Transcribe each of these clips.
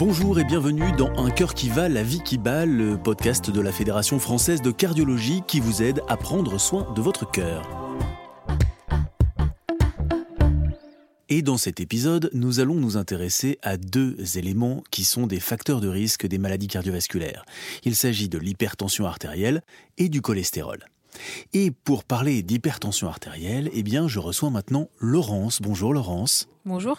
Bonjour et bienvenue dans Un cœur qui va, la vie qui bat, le podcast de la Fédération française de cardiologie qui vous aide à prendre soin de votre cœur. Et dans cet épisode, nous allons nous intéresser à deux éléments qui sont des facteurs de risque des maladies cardiovasculaires. Il s'agit de l'hypertension artérielle et du cholestérol. Et pour parler d'hypertension artérielle, eh bien, je reçois maintenant Laurence. Bonjour Laurence. Bonjour.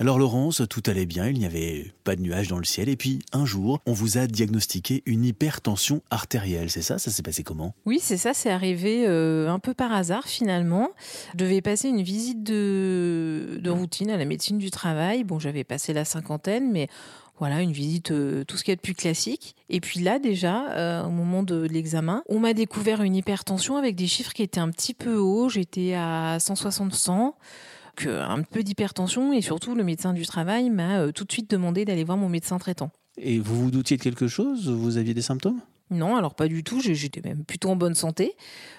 Alors Laurence, tout allait bien, il n'y avait pas de nuages dans le ciel, et puis un jour, on vous a diagnostiqué une hypertension artérielle, c'est ça? Ça s'est passé comment? Oui, c'est ça, c'est arrivé euh, un peu par hasard finalement. Je devais passer une visite de, de routine à la médecine du travail. Bon, j'avais passé la cinquantaine, mais voilà, une visite, euh, tout ce qui est de plus classique. Et puis là, déjà, euh, au moment de l'examen, on m'a découvert une hypertension avec des chiffres qui étaient un petit peu hauts. J'étais à 160-100 un peu d'hypertension et surtout le médecin du travail m'a euh, tout de suite demandé d'aller voir mon médecin traitant. Et vous vous doutiez de quelque chose? Vous aviez des symptômes? Non, alors pas du tout. J'étais même plutôt en bonne santé.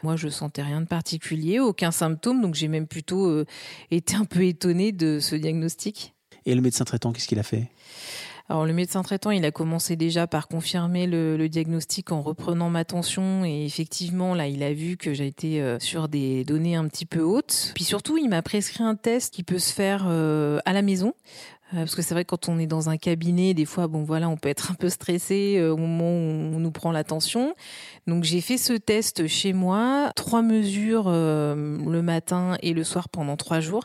Moi, je sentais rien de particulier, aucun symptôme, donc j'ai même plutôt euh, été un peu étonnée de ce diagnostic. Et le médecin traitant, qu'est-ce qu'il a fait? Alors le médecin traitant, il a commencé déjà par confirmer le, diagnostic en reprenant ma tension et effectivement là, il a vu que été euh, sur des données un petit peu hautes. Puis surtout, il m'a prescrit un test qui peut se faire euh, à la maison. Euh, parce que c'est vrai que quand on est dans un cabinet, des fois, bon voilà, on peut être un peu stressé au moment où on nous prend l'attention. Donc j'ai fait ce test chez moi, trois mesures le matin et le soir pendant trois jours.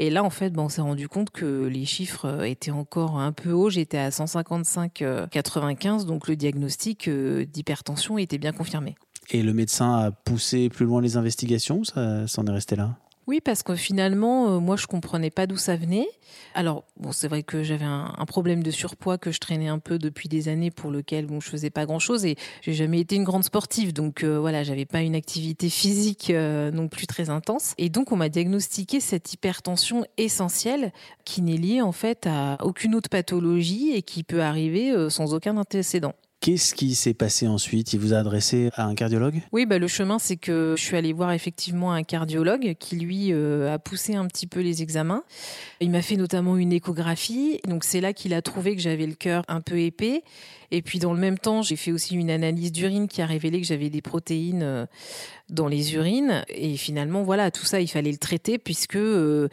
Et là, en fait, on s'est rendu compte que les chiffres euh, étaient encore un peu hauts. J'étais à 155,95, euh, donc le diagnostic euh, d'hypertension était bien confirmé. Et le médecin a poussé plus loin les investigations Ça s'en est resté là? Oui, parce que finalement, euh, moi, je comprenais pas d'où ça venait. Alors, bon, c'est vrai que j'avais un, problème de surpoids que je traînais un peu depuis des années, pour lequel bon, je faisais pas grand-chose, et j'ai jamais été une grande sportive, donc euh, voilà, j'avais pas une activité physique euh, non plus très intense. Et donc, on m'a diagnostiqué cette hypertension essentielle, qui n'est liée en fait à aucune autre pathologie et qui peut arriver sans aucun antécédent. Qu'est-ce qui s'est passé ensuite? Il vous a adressé à un cardiologue? Oui, bah, le chemin, c'est que je suis allée voir effectivement un cardiologue qui, lui, euh, a poussé un petit peu les examens. Il m'a fait notamment une échographie. Donc, c'est là qu'il a trouvé que j'avais le cœur un peu épais. Et puis, dans le même temps, j'ai fait aussi une analyse d'urine qui a révélé que j'avais des protéines euh, dans les urines. Et finalement, voilà, tout ça, il fallait le traiter puisque euh,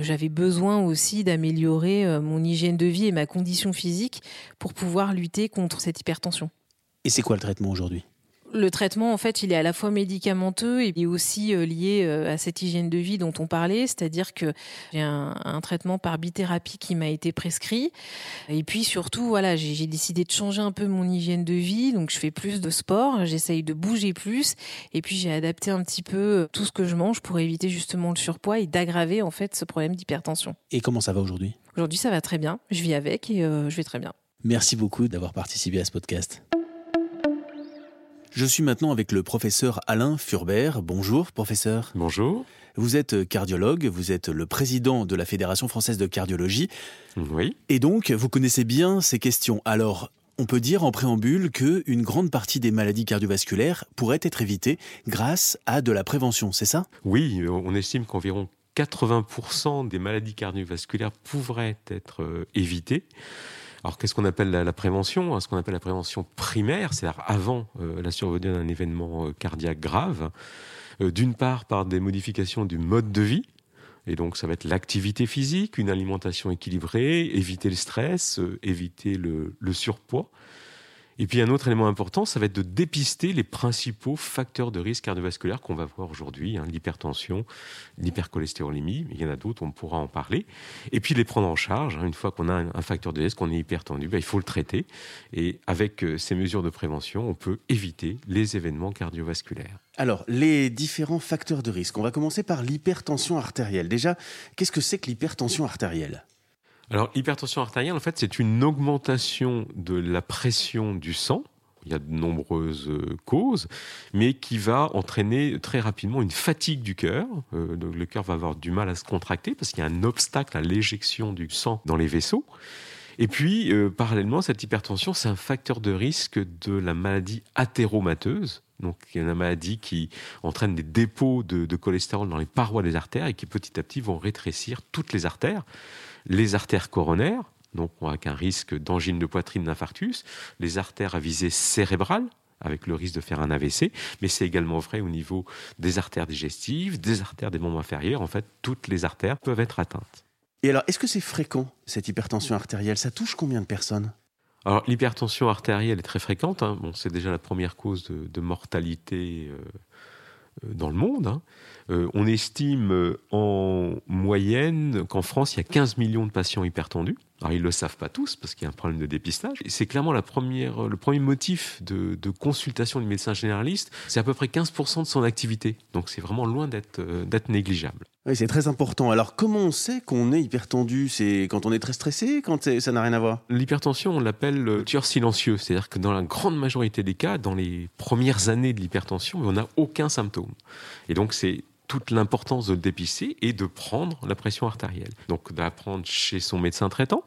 j'avais besoin aussi d'améliorer mon hygiène de vie et ma condition physique pour pouvoir lutter contre cette hypertension et c'est quoi le traitement aujourd'hui? Le traitement, en fait, il est à la fois médicamenteux et aussi euh, lié euh, à cette hygiène de vie dont on parlait, c'est-à-dire que j'ai un, traitement par bithérapie qui m'a été prescrit. Et puis surtout, voilà, j'ai décidé de changer un peu mon hygiène de vie, donc je fais plus de sport, j'essaye de bouger plus, et puis j'ai adapté un petit peu euh, tout ce que je mange pour éviter justement le surpoids et d'aggraver en fait ce problème d'hypertension. Et comment ça va aujourd'hui? Aujourd'hui, ça va très bien. Je vis avec et je vais très bien. Merci beaucoup d'avoir participé à ce podcast. Je suis maintenant avec le professeur Alain Furbert. Bonjour, professeur. Bonjour. Vous êtes cardiologue, vous êtes le président de la Fédération française de cardiologie. Oui. Et donc, vous connaissez bien ces questions. Alors, on peut dire en préambule que une grande partie des maladies cardiovasculaires pourrait être évitée grâce à de la prévention, c'est ça? Oui, on estime qu'environ 80% des maladies cardiovasculaires pourraient être euh, évitées. Alors qu'est-ce qu'on appelle la, prévention? Ce qu'on appelle la prévention primaire, c'est-à-dire avant euh, la survenue d'un événement euh, cardiaque grave. Euh, d'une part par des modifications du mode de vie, et donc ça va être l'activité physique, une alimentation équilibrée, éviter le stress, éviter le surpoids. Et puis un autre élément important, ça va être de dépister les principaux facteurs de risque cardiovasculaire qu'on va voir aujourd'hui, hein, l'hypertension, l'hypercholestérolémie, il y en a d'autres, on pourra en parler. Et puis les prendre en charge, hein, une fois qu'on a un, facteur de risque, qu'on est hypertendu, ben, il faut le traiter. Et avec euh, ces mesures de prévention, on peut éviter les événements cardiovasculaires. Alors, les différents facteurs de risque. On va commencer par l'hypertension artérielle. Déjà, qu'est-ce que c'est que l'hypertension artérielle? Alors, l'hypertension artérielle, en fait, c'est une augmentation de la pression du sang. Il y a de nombreuses euh, causes, mais qui va entraîner très rapidement une fatigue du cœur. Euh, le cœur va avoir du mal à se contracter parce qu'il y a un obstacle à l'éjection du sang dans les vaisseaux. Et puis, euh, parallèlement, cette hypertension, c'est un facteur de risque de la maladie athéromateuse. Donc, une maladie qui entraîne des dépôts de, de cholestérol dans les parois des artères et qui petit à petit vont rétrécir toutes les artères les artères coronaires, donc avec un risque d'angine de poitrine, d'infarctus, les artères à visée cérébrale, avec le risque de faire un AVC, mais c'est également vrai au niveau des artères digestives, des artères des membres inférieurs. En fait, toutes les artères peuvent être atteintes. Et alors, est-ce que c'est fréquent, cette hypertension artérielle? Ça touche combien de personnes? Alors l'hypertension artérielle est très fréquente. Hein. Bon, c'est déjà la première cause de, mortalité euh, euh, dans le monde. Hein. Euh, on estime en moyenne qu'en France, il y a 15 millions de patients hypertendus. Alors, ils ne le savent pas tous parce qu'il y a un problème de dépistage. C'est clairement la première, le premier motif de, consultation du médecin généraliste. C'est à peu près 15% de son activité. Donc, c'est vraiment loin d'être négligeable. Oui, c'est très important. Alors, comment on sait qu'on est hypertendu? C'est quand on est très stressé Quand ça n'a rien à voir? L'hypertension, on l'appelle le tueur silencieux. C'est-à-dire que dans la grande majorité des cas, dans les premières années de l'hypertension, on n'a aucun symptôme. Et donc, c'est toute l'importance de le dépister et de prendre la pression artérielle. Donc, d'apprendre chez son médecin traitant,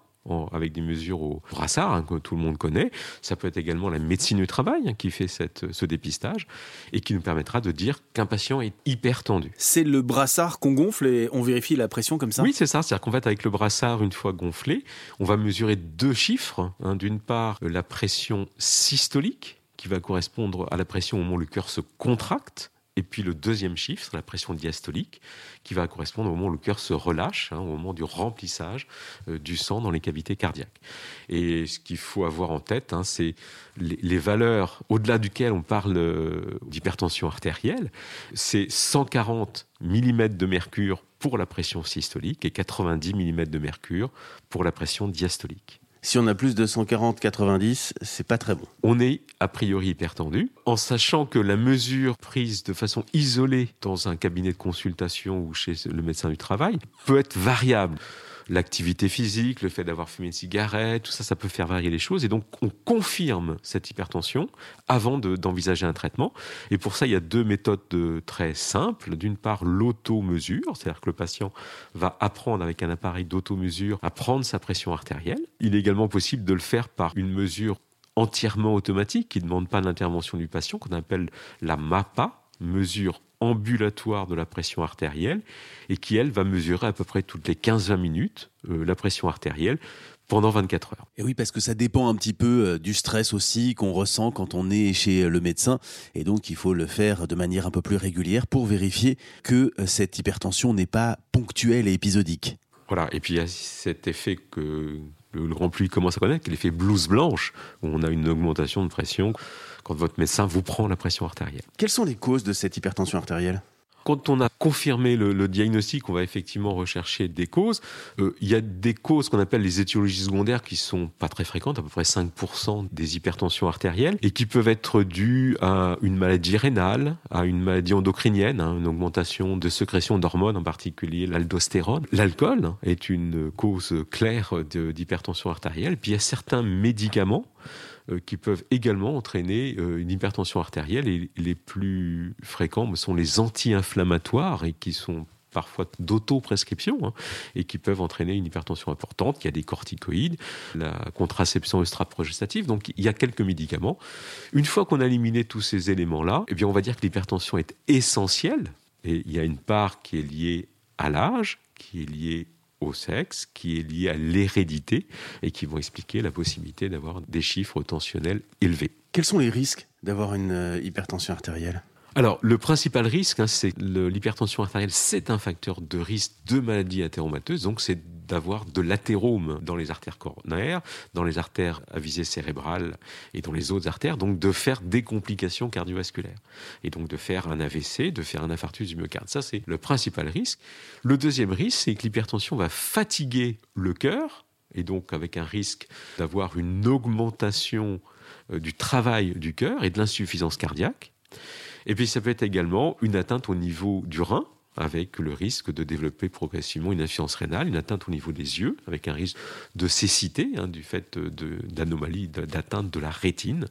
avec des mesures au brassard hein, que tout le monde connaît. Ça peut être également la médecine du travail hein, qui fait cette, ce dépistage et qui nous permettra de dire qu'un patient est hyper tendu. C'est le brassard qu'on gonfle et on vérifie la pression comme ça? Oui, c'est ça. C'est-à-dire qu'en fait, avec le brassard, une fois gonflé, on va mesurer deux chiffres. Hein. D'une part, la pression systolique qui va correspondre à la pression au moment où le cœur se contracte et puis le deuxième chiffre, la pression diastolique, qui va correspondre au moment où le cœur se relâche, hein, au moment du remplissage euh, du sang dans les cavités cardiaques. Et ce qu'il faut avoir en tête, hein, c'est les, valeurs au-delà duquel on parle euh, d'hypertension artérielle, c'est 140 mm de mercure pour la pression systolique et 90 mm de mercure pour la pression diastolique. Si on a plus de 140-90, c'est pas très bon. On est a priori hypertendu, en sachant que la mesure prise de façon isolée dans un cabinet de consultation ou chez le médecin du travail peut être variable l'activité physique, le fait d'avoir fumé une cigarette, tout ça, ça peut faire varier les choses. Et donc, on confirme cette hypertension avant d'envisager un traitement. Et pour ça, il y a deux méthodes très simples. D'une part, l'auto-mesure, c'est-à-dire que le patient va apprendre avec un appareil d'auto-mesure à prendre sa pression artérielle. Il est également possible de le faire par une mesure entièrement automatique qui ne demande pas l'intervention du patient, qu'on appelle la MAPA, mesure ambulatoire de la pression artérielle et qui, elle, va mesurer à peu près toutes les 15-20 minutes euh, la pression artérielle pendant 24 heures. Et oui, parce que ça dépend un petit peu euh, du stress aussi qu'on ressent quand on est chez le médecin. Et donc, il faut le faire de manière un peu plus régulière pour vérifier que euh, cette hypertension n'est pas ponctuelle et épisodique. Voilà, et puis il y a cet effet que le grand public commence à connaître, l'effet blouse blanche, où on a une augmentation de pression quand votre médecin vous prend la pression artérielle. Quelles sont les causes de cette hypertension artérielle? Quand on a confirmé le, diagnostic, on va effectivement rechercher des causes. Euh, il y a des causes qu'on appelle les étiologies secondaires qui sont pas très fréquentes, à peu près 5% des hypertensions artérielles, et qui peuvent être dues à une maladie rénale, à une maladie endocrinienne, hein, une augmentation de sécrétion d'hormones, en particulier l'aldostérone. L'alcool est une cause claire d'hypertension artérielle. Puis il y a certains médicaments qui peuvent également entraîner euh, une hypertension artérielle. Et les plus fréquents sont les anti-inflammatoires et qui sont parfois d'auto-prescription hein, et qui peuvent entraîner une hypertension importante. Il y a des corticoïdes, la contraception extra-progestative. Donc il y a quelques médicaments. Une fois qu'on a éliminé tous ces éléments-là, eh bien on va dire que l'hypertension est essentielle. Et il y a une part qui est liée à l'âge, qui est liée au sexe, qui est lié à l'hérédité et qui vont expliquer la possibilité d'avoir des chiffres tensionnels élevés. Quels sont les risques d'avoir une euh, hypertension artérielle? Alors, le principal risque, hein, c'est l'hypertension artérielle, c'est un facteur de risque de maladie athéromateuse, donc c'est d'avoir de l'athérome dans les artères coronaires, dans les artères à visée cérébrale et dans les autres artères, donc de faire des complications cardiovasculaires. Et donc de faire un AVC, de faire un infarctus du myocarde. Ça, c'est le principal risque. Le deuxième risque, c'est que l'hypertension va fatiguer le cœur, et donc avec un risque d'avoir une augmentation euh, du travail du cœur et de l'insuffisance cardiaque. Et puis ça peut être également une atteinte au niveau du rein, avec le risque de développer progressivement une insuffisance rénale, une atteinte au niveau des yeux, avec un risque de cécité, hein, du fait d'anomalies d'atteinte de la rétine.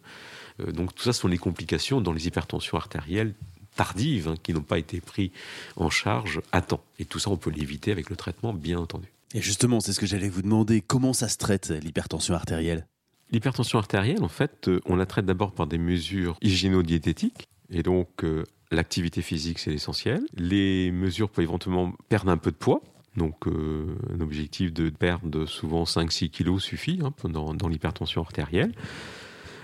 Euh, donc tout ça sont les complications dans les hypertensions artérielles tardives hein, qui n'ont pas été prises en charge à temps. Et tout ça, on peut l'éviter avec le traitement, bien entendu. Et justement, c'est ce que j'allais vous demander. Comment ça se traite, l'hypertension artérielle? L'hypertension artérielle, en fait, euh, on la traite d'abord par des mesures hygiéno-diététiques. Et donc, euh, l'activité physique, c'est l'essentiel. Les mesures peuvent éventuellement perdre un peu de poids. Donc euh, un objectif de perdre souvent 5-6 kilos suffit hein, dans, dans l'hypertension artérielle.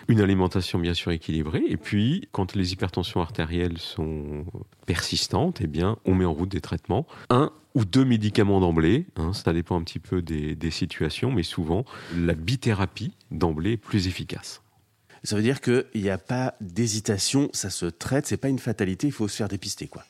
Une alimentation bien sûr équilibrée. Et puis, quand les hypertensions artérielles sont persistantes, eh bien, on met en route des traitements. Un ou deux médicaments d'emblée, hein, ça dépend un petit peu des, des situations, mais souvent, la bithérapie d'emblée est plus efficace. Ça veut dire qu'il n'y a pas d'hésitation, ça se traite, c'est pas une fatalité, il faut se faire dépister, quoi.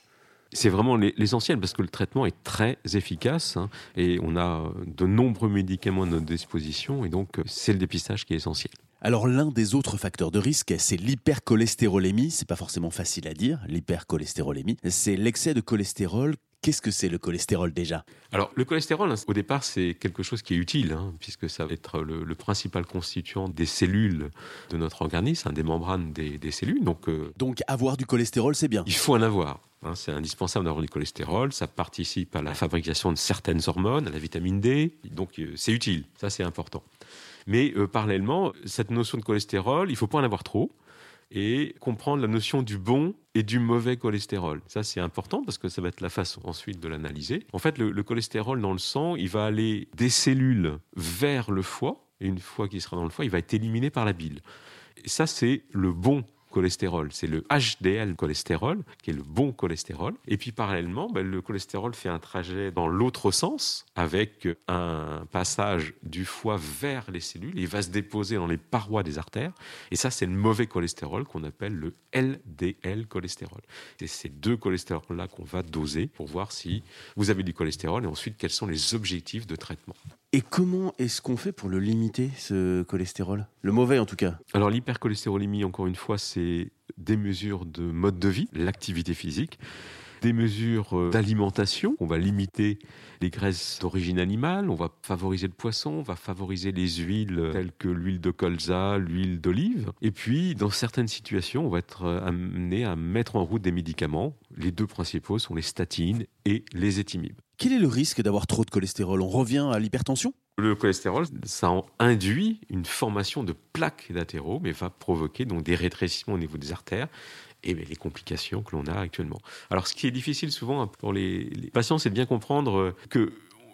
C'est vraiment l'essentiel parce que le traitement est très efficace hein, et on a de nombreux médicaments à notre disposition et donc euh, c'est le dépistage qui est essentiel. Alors l'un des autres facteurs de risque, c'est l'hypercholestérolémie. C'est pas forcément facile à dire, l'hypercholestérolémie. C'est l'excès de cholestérol Qu'est-ce que c'est le cholestérol déjà? Alors le cholestérol, au départ, c'est quelque chose qui est utile, hein, puisque ça va être le, principal constituant des cellules de notre organisme, hein, des membranes des, cellules. Donc, euh, donc avoir du cholestérol, c'est bien. Il faut en avoir. Hein, c'est indispensable d'avoir du cholestérol. Ça participe à la fabrication de certaines hormones, à la vitamine D. Donc euh, c'est utile. Ça, c'est important. Mais euh, parallèlement, cette notion de cholestérol, il ne faut pas en avoir trop et comprendre la notion du bon et du mauvais cholestérol. Ça, c'est important parce que ça va être la façon ensuite de l'analyser. En fait, le, cholestérol dans le sang, il va aller des cellules vers le foie, et une fois qu'il sera dans le foie, il va être éliminé par la bile. Et ça, c'est le bon cholestérol. C'est le HDL cholestérol, qui est le bon cholestérol. Et puis parallèlement, ben, le cholestérol fait un trajet dans l'autre sens, avec un passage du foie vers les cellules. Il va se déposer dans les parois des artères. Et ça, c'est le mauvais cholestérol qu'on appelle le LDL cholestérol. C'est ces deux cholestérols-là qu'on va doser pour voir si vous avez du cholestérol et ensuite quels sont les objectifs de traitement. Et comment est-ce qu'on fait pour le limiter, ce cholestérol? Le mauvais en tout cas Alors l'hypercholestérolémie, encore une fois, c'est des mesures de mode de vie, l'activité physique, des mesures euh, d'alimentation. On va limiter les graisses d'origine animale, on va favoriser le poisson, on va favoriser les huiles telles que l'huile de colza, l'huile d'olive. Et puis, dans certaines situations, on va être euh, amené à mettre en route des médicaments. Les deux principaux sont les statines et les étimibes. Quel est le risque d'avoir trop de cholestérol? On revient à l'hypertension? Le cholestérol, ça induit une formation de plaques d'athérome mais va provoquer donc des rétrécissements au niveau des artères et les complications que l'on a actuellement. Alors, ce qui est difficile souvent pour les, les patients, c'est de bien comprendre que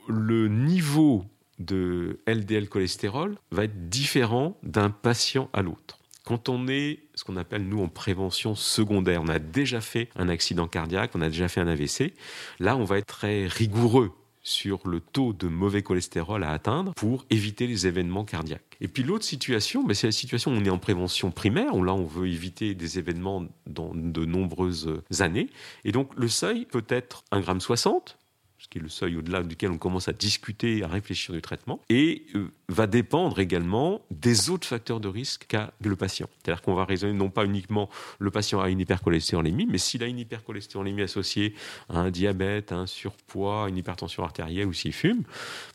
le niveau de LDL cholestérol va être différent d'un patient à l'autre. Quand on est ce qu'on appelle, nous, en prévention secondaire, on a déjà fait un accident cardiaque, on a déjà fait un AVC, là, on va être très rigoureux sur le taux de mauvais cholestérol à atteindre pour éviter les événements cardiaques. Et puis l'autre situation, ben, c'est la situation où on est en prévention primaire, où là on veut éviter des événements dans de nombreuses années. Et donc le seuil peut être 1,60 g, ce qui est le seuil au-delà duquel on commence à discuter, à réfléchir du traitement, et euh, va dépendre également des autres facteurs de risque qu'a le patient. C'est-à-dire qu'on va raisonner non pas uniquement le patient a une hypercholestérolémie, mais s'il a une hypercholestérolémie associée à un diabète, à un surpoids, à une hypertension artérielle ou s'il fume,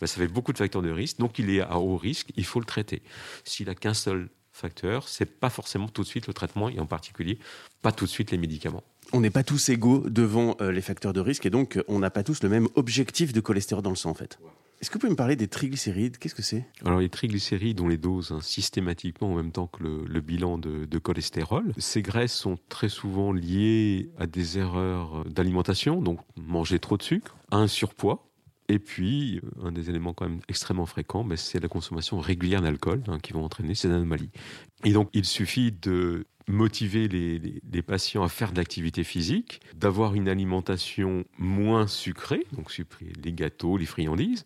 ben, ça fait beaucoup de facteurs de risque, donc il est à haut risque, il faut le traiter. S'il a qu'un seul facteur, c'est pas forcément tout de suite le traitement et en particulier pas tout de suite les médicaments. On n'est pas tous égaux devant euh, les facteurs de risque et donc euh, on n'a pas tous le même objectif de cholestérol dans le sang en fait. Est-ce que vous pouvez me parler des triglycérides? Qu'est-ce que c'est? Alors les triglycérides ont les doses hein, systématiquement en même temps que le, bilan de, cholestérol. Ces graisses sont très souvent liées à des erreurs d'alimentation, donc manger trop de sucre, à un surpoids, et puis, euh, un des éléments quand même extrêmement fréquents, ben, c'est la consommation régulière d'alcool hein, qui vont entraîner ces anomalies. Et donc, il suffit de motiver les, patients à faire de l'activité physique, d'avoir une alimentation moins sucrée, donc les gâteaux, les friandises,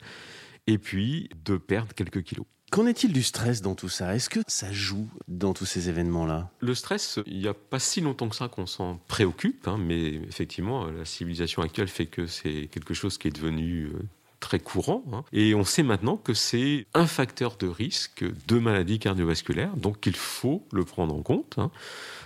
et puis de perdre quelques kilos. Qu'en est-il du stress dans tout ça? Est-ce que ça joue dans tous ces événements-là? Le stress, il n'y a pas si longtemps que ça qu'on s'en préoccupe, hein, mais effectivement, la civilisation actuelle fait que c'est quelque chose qui est devenu euh, très courant. Hein. Et on sait maintenant que c'est un facteur de risque de maladie cardiovasculaire, donc il faut le prendre en compte. Hein.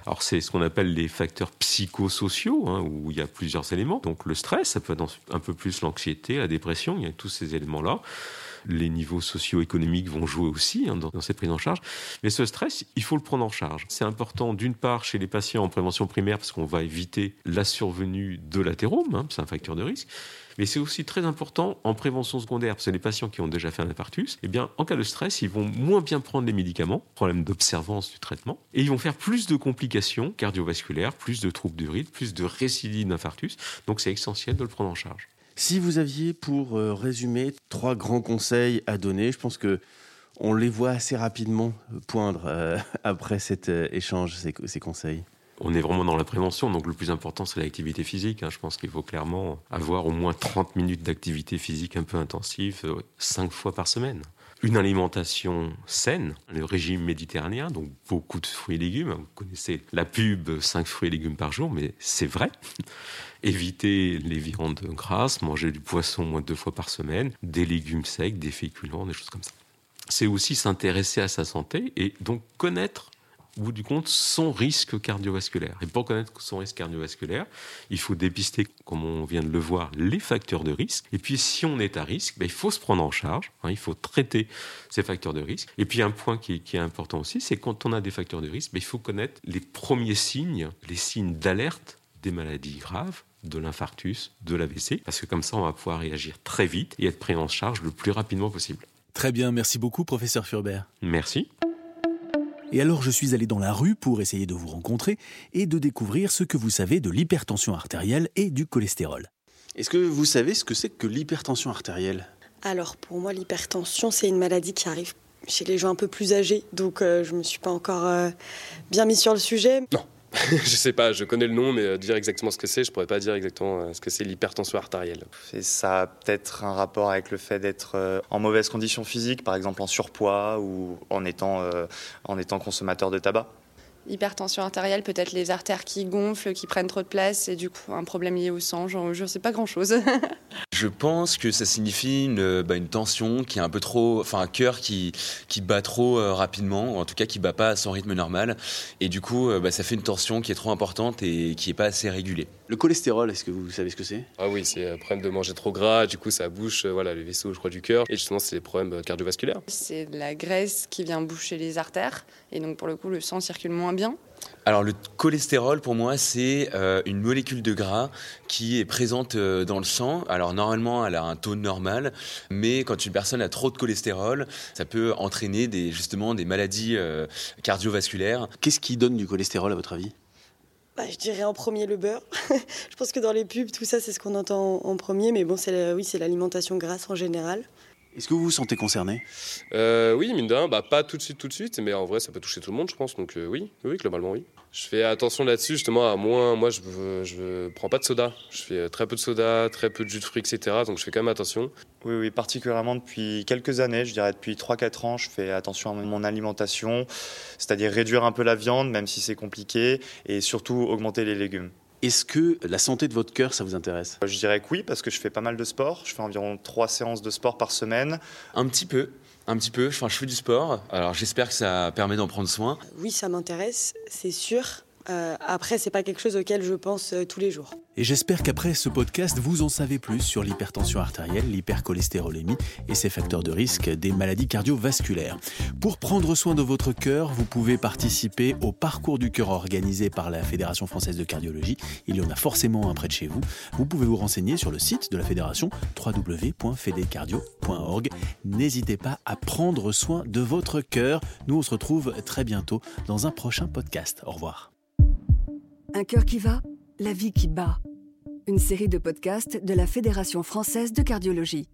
Alors c'est ce qu'on appelle les facteurs psychosociaux, où il y a plusieurs éléments. Donc le stress, ça peut être un peu plus l'anxiété, la dépression, il y a tous ces éléments-là les niveaux socio-économiques vont jouer aussi hein, dans, cette prise en charge. Mais ce stress, il faut le prendre en charge. C'est important d'une part chez les patients en prévention primaire parce qu'on va éviter la survenue de l'athérome, hein, c'est un facteur de risque. Mais c'est aussi très important en prévention secondaire, parce que les patients qui ont déjà fait un infarctus, eh bien, en cas de stress, ils vont moins bien prendre les médicaments, problème d'observance du traitement, et ils vont faire plus de complications cardiovasculaires, plus de troubles du rythme, plus de récidives d'infarctus. Donc c'est essentiel de le prendre en charge. Si vous aviez, pour euh, résumer, trois grands conseils à donner, je pense que on les voit assez rapidement poindre euh, après cet euh, échange, ces, conseils. On est vraiment dans la prévention, donc le plus important c'est l'activité physique. Hein. Je pense qu'il faut clairement avoir au moins 30 minutes d'activité physique un peu intensive, 5 fois par semaine une alimentation saine, le régime méditerranéen, donc beaucoup de fruits et légumes. Vous connaissez la pub 5 fruits et légumes par jour, mais c'est vrai. Éviter les viandes grasses, manger du poisson moins de deux fois par semaine, des légumes secs, des féculents, des choses comme ça. C'est aussi s'intéresser à sa santé et donc connaître au bout du compte, son risque cardiovasculaire. Et pour connaître son risque cardiovasculaire, il faut dépister, comme on vient de le voir, les facteurs de risque. Et puis, si on est à risque, ben, il faut se prendre en charge, hein, il faut traiter ces facteurs de risque. Et puis, un point qui est, important aussi, c'est quand on a des facteurs de risque, ben, il faut connaître les premiers signes, les signes d'alerte des maladies graves de l'infarctus, de l'AVC, parce que comme ça, on va pouvoir réagir très vite et être pris en charge le plus rapidement possible. Très bien, merci beaucoup, professeur Furbert. Merci. Et alors je suis allé dans la rue pour essayer de vous rencontrer et de découvrir ce que vous savez de l'hypertension artérielle et du cholestérol. Est-ce que vous savez ce que c'est que l'hypertension artérielle? Alors pour moi l'hypertension c'est une maladie qui arrive chez les gens un peu plus âgés, donc euh, je ne me suis pas encore euh, bien mis sur le sujet. Non, je sais pas, je connais le nom, mais euh, dire exactement ce que c'est, je pourrais pas dire exactement euh, ce que c'est l'hypertension artérielle. ça a peut-être un rapport avec le fait d'être euh, en mauvaise condition physique, par exemple en surpoids ou en étant, en étant consommateur de tabac. Hypertension artérielle, peut-être les artères qui gonflent, qui prennent trop de place, et du coup un problème lié au sang, je ne sais pas grand-chose. Je pense que ça signifie une, bah, une, tension qui est un peu trop, enfin un cœur qui, qui bat trop euh, rapidement, ou en tout cas qui bat pas à son rythme normal. Et du coup, euh, bah, ça fait une tension qui est trop importante et qui est pas assez régulée. Le cholestérol, est-ce que vous savez ce que c'est? Ah oui, c'est un problème de manger trop gras, du coup ça bouche euh, voilà, les vaisseaux, je crois, du cœur. Et justement, c'est des problèmes cardiovasculaires. C'est de la graisse qui vient boucher les artères. Et donc pour le coup, le sang circule moins bien. Alors le cholestérol pour moi c'est euh, une molécule de gras qui est présente euh, dans le sang. Alors normalement elle a un taux normal, mais quand une personne a trop de cholestérol, ça peut entraîner des, justement des maladies euh, cardiovasculaires. Qu'est-ce qui donne du cholestérol à votre avis? Bah, je dirais en premier le beurre. je pense que dans les pubs, tout ça, c'est ce qu'on entend en premier. Mais bon, c'est oui, c'est l'alimentation grasse en général. Est-ce que vous vous sentez concerné? Euh, Oui, mine de rien, bah, pas tout de suite, tout de suite, mais en vrai, ça peut toucher tout le monde, je pense. Donc euh, oui, oui, globalement, oui. Je fais attention là-dessus, justement, à moins. Moi, je ne prends pas de soda. Je fais très peu de soda, très peu de jus de fruits, etc. Donc je fais quand même attention. Oui, oui, particulièrement depuis quelques années, je dirais depuis 3-4 ans, je fais attention à mon alimentation, c'est-à-dire réduire un peu la viande, même si c'est compliqué, et surtout augmenter les légumes. Est-ce que la santé de votre cœur, ça vous intéresse? Je dirais que oui, parce que je fais pas mal de sport. Je fais environ trois séances de sport par semaine. Un petit peu. Un petit peu, enfin, je fais du sport, alors j'espère que ça permet d'en prendre soin. Oui, ça m'intéresse, c'est sûr. Euh, après, c'est pas quelque chose auquel je pense euh, tous les jours. Et j'espère qu'après ce podcast, vous en savez plus sur l'hypertension artérielle, l'hypercholestérolémie et ses facteurs de risque des maladies cardiovasculaires. Pour prendre soin de votre cœur, vous pouvez participer au parcours du cœur organisé par la Fédération française de cardiologie. Il y en a forcément un près de chez vous. Vous pouvez vous renseigner sur le site de la fédération www.fedecardio.org. N'hésitez pas à prendre soin de votre cœur. Nous, on se retrouve très bientôt dans un prochain podcast. Au revoir. Un cœur qui va, la vie qui bat. Une série de podcasts de la Fédération française de cardiologie.